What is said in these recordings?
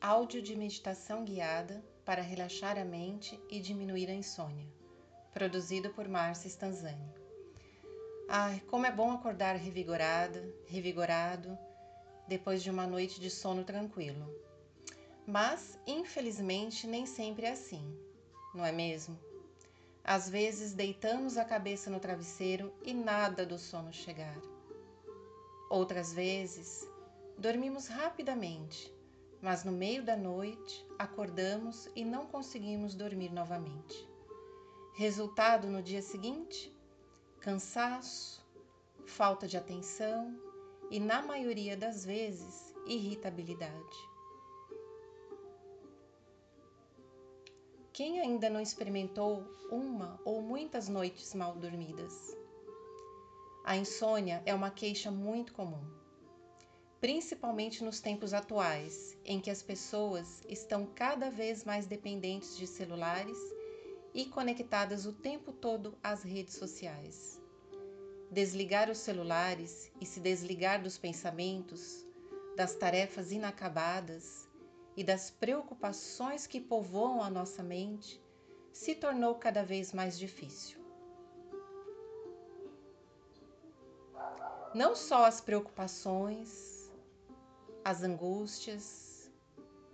Áudio de meditação guiada para relaxar a mente e diminuir a insônia. Produzido por Márcia Stanzani. Ai, como é bom acordar revigorada, revigorado, depois de uma noite de sono tranquilo. Mas, infelizmente, nem sempre é assim, não é mesmo? Às vezes deitamos a cabeça no travesseiro e nada do sono chegar. Outras vezes, dormimos rapidamente, mas no meio da noite acordamos e não conseguimos dormir novamente. Resultado no dia seguinte? Cansaço, falta de atenção e, na maioria das vezes, irritabilidade. Quem ainda não experimentou uma ou muitas noites mal dormidas? A insônia é uma queixa muito comum, principalmente nos tempos atuais, em que as pessoas estão cada vez mais dependentes de celulares e conectadas o tempo todo às redes sociais. Desligar os celulares e se desligar dos pensamentos, das tarefas inacabadas e das preocupações que povoam a nossa mente se tornou cada vez mais difícil. Não só as preocupações, as angústias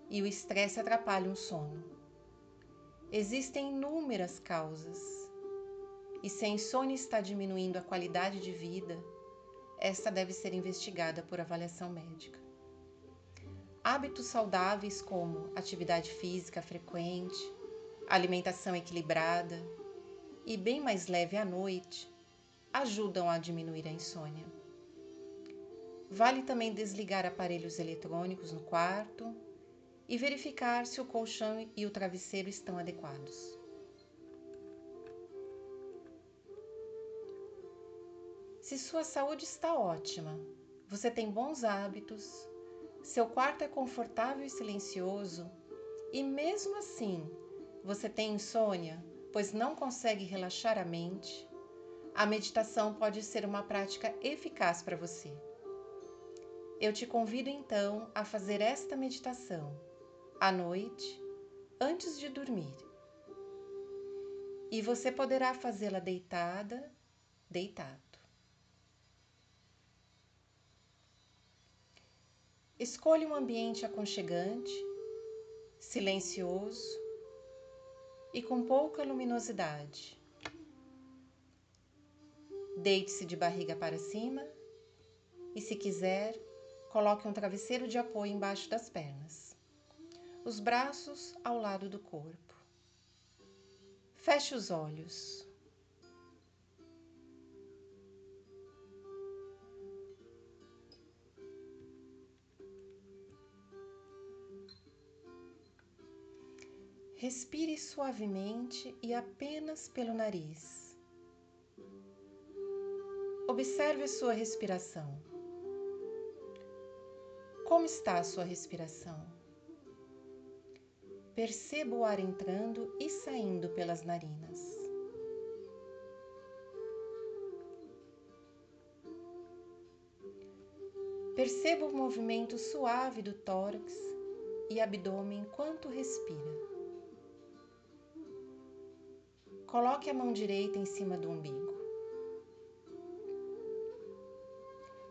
e o estresse atrapalham o sono. Existem inúmeras causas, e se a insônia está diminuindo a qualidade de vida, esta deve ser investigada por avaliação médica. Hábitos saudáveis como atividade física frequente, alimentação equilibrada e bem mais leve à noite ajudam a diminuir a insônia. Vale também desligar aparelhos eletrônicos no quarto e verificar se o colchão e o travesseiro estão adequados. Se sua saúde está ótima, você tem bons hábitos, seu quarto é confortável e silencioso, e mesmo assim você tem insônia, pois não consegue relaxar a mente, a meditação pode ser uma prática eficaz para você. Eu te convido então a fazer esta meditação à noite, antes de dormir. E você poderá fazê-la deitada, deitado. Escolha um ambiente aconchegante, silencioso e com pouca luminosidade. Deite-se de barriga para cima e, se quiser, coloque um travesseiro de apoio embaixo das pernas, os braços ao lado do corpo. Feche os olhos. Respire suavemente e apenas pelo nariz. Observe sua respiração. Como está a sua respiração? Perceba o ar entrando e saindo pelas narinas. Perceba o movimento suave do tórax e abdômen enquanto respira. Coloque a mão direita em cima do umbigo.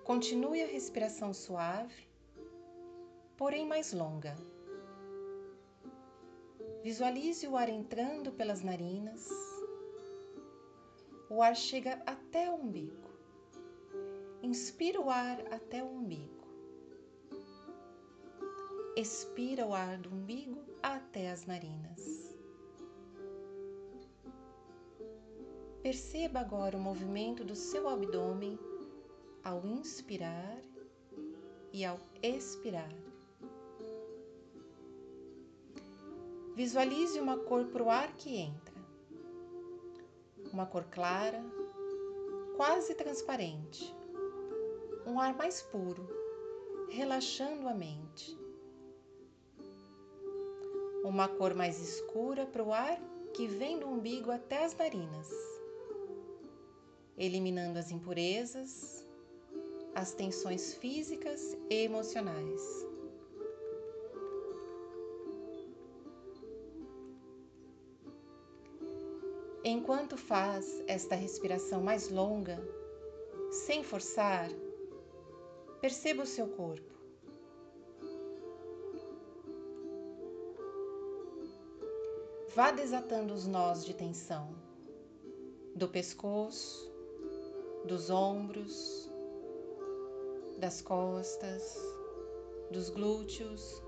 Continue a respiração suave, porém mais longa. Visualize o ar entrando pelas narinas. O ar chega até o umbigo. Inspira o ar até o umbigo. Expira o ar do umbigo até as narinas. Perceba agora o movimento do seu abdômen ao inspirar e ao expirar. Visualize uma cor para o ar que entra. Uma cor clara, quase transparente. Um ar mais puro, relaxando a mente. Uma cor mais escura para o ar que vem do umbigo até as narinas eliminando as impurezas, as tensões físicas e emocionais. Enquanto faz esta respiração mais longa, sem forçar, perceba o seu corpo. Vá desatando os nós de tensão do pescoço, dos ombros, das costas, dos glúteos,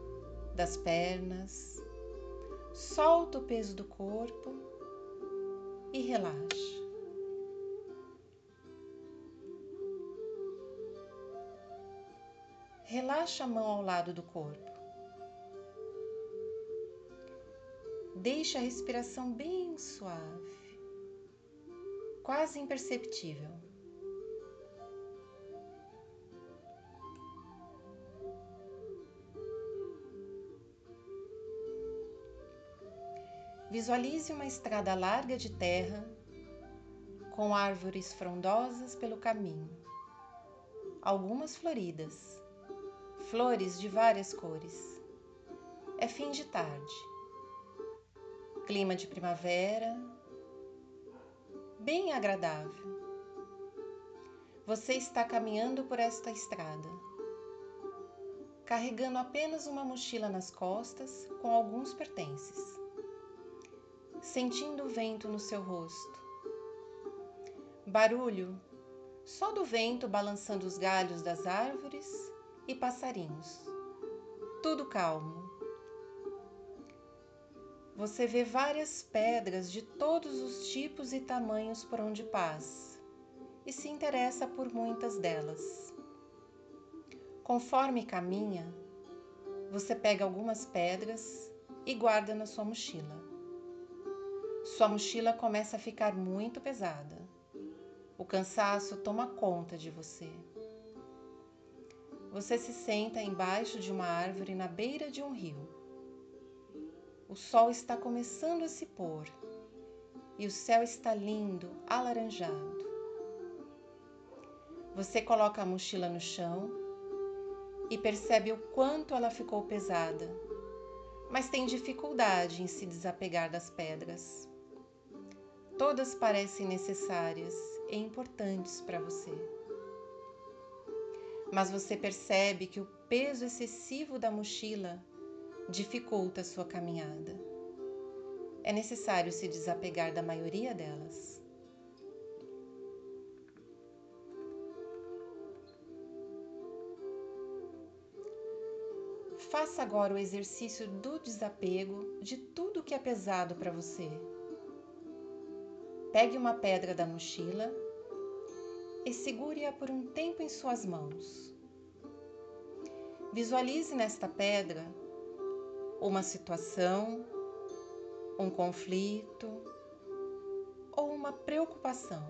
das pernas. Solta o peso do corpo e relaxa. Relaxa a mão ao lado do corpo. Deixe a respiração bem suave quase imperceptível. Visualize uma estrada larga de terra com árvores frondosas pelo caminho, algumas floridas, flores de várias cores. É fim de tarde. Clima de primavera, bem agradável. Você está caminhando por esta estrada, carregando apenas uma mochila nas costas com alguns pertences, sentindo o vento no seu rosto. Barulho só do vento balançando os galhos das árvores e passarinhos. Tudo calmo. Você vê várias pedras de todos os tipos e tamanhos por onde passa e se interessa por muitas delas. Conforme caminha, você pega algumas pedras e guarda na sua mochila. Sua mochila começa a ficar muito pesada. O cansaço toma conta de você. Você se senta embaixo de uma árvore na beira de um rio o sol está começando a se pôr e o céu está lindo, alaranjado. Você coloca a mochila no chão e percebe o quanto ela ficou pesada, mas tem dificuldade em se desapegar das pedras. Todas parecem necessárias e importantes para você. Mas você percebe que o peso excessivo da mochila dificulta sua caminhada. É necessário se desapegar da maioria delas. Faça agora o exercício do desapego de tudo que é pesado para você. Pegue uma pedra da mochila e segure-a por um tempo em suas mãos. Visualize nesta pedra uma situação, um conflito ou uma preocupação.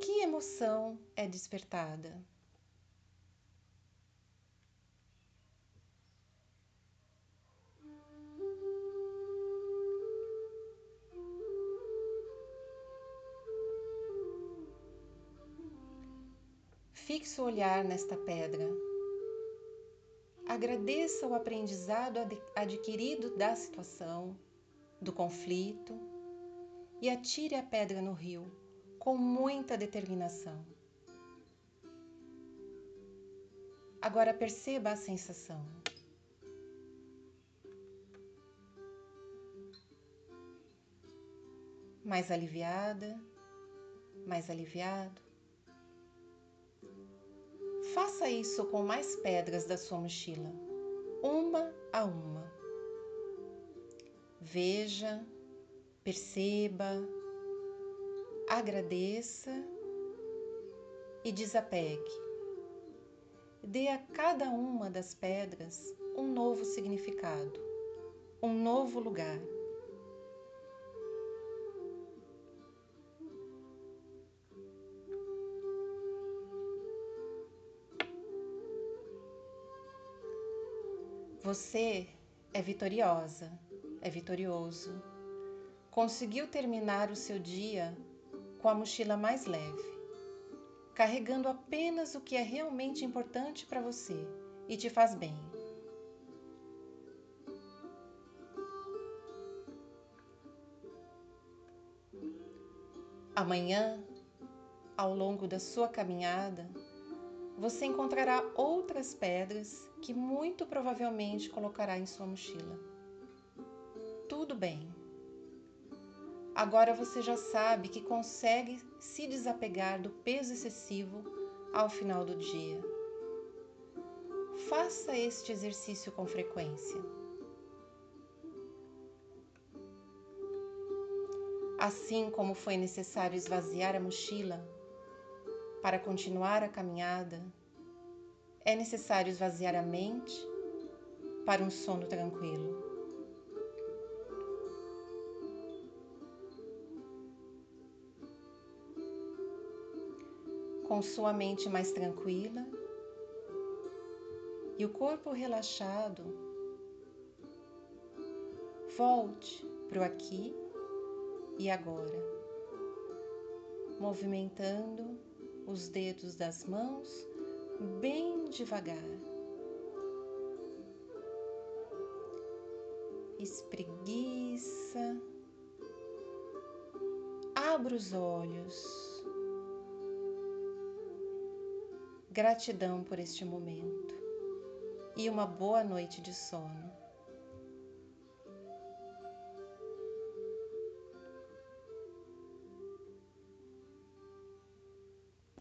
Que emoção é despertada? Fixe o olhar nesta pedra agradeça o aprendizado adquirido da situação, do conflito e atire a pedra no rio com muita determinação. Agora perceba a sensação. Mais aliviada, mais aliviado. Faça isso com mais pedras da sua mochila, uma a uma. Veja, perceba, agradeça e desapegue. Dê a cada uma das pedras um novo significado, um novo lugar. Você é vitoriosa, é vitorioso. Conseguiu terminar o seu dia com a mochila mais leve, carregando apenas o que é realmente importante para você e te faz bem. Amanhã, ao longo da sua caminhada, você encontrará outras pedras que muito provavelmente colocará em sua mochila. Tudo bem. Agora você já sabe que consegue se desapegar do peso excessivo ao final do dia. Faça este exercício com frequência. Assim como foi necessário esvaziar a mochila para continuar a caminhada, é necessário esvaziar a mente para um sono tranquilo. Com sua mente mais tranquila e o corpo relaxado, volte para o aqui e agora, movimentando os dedos das mãos bem devagar. Espreguiça, abra os olhos. Gratidão por este momento e uma boa noite de sono.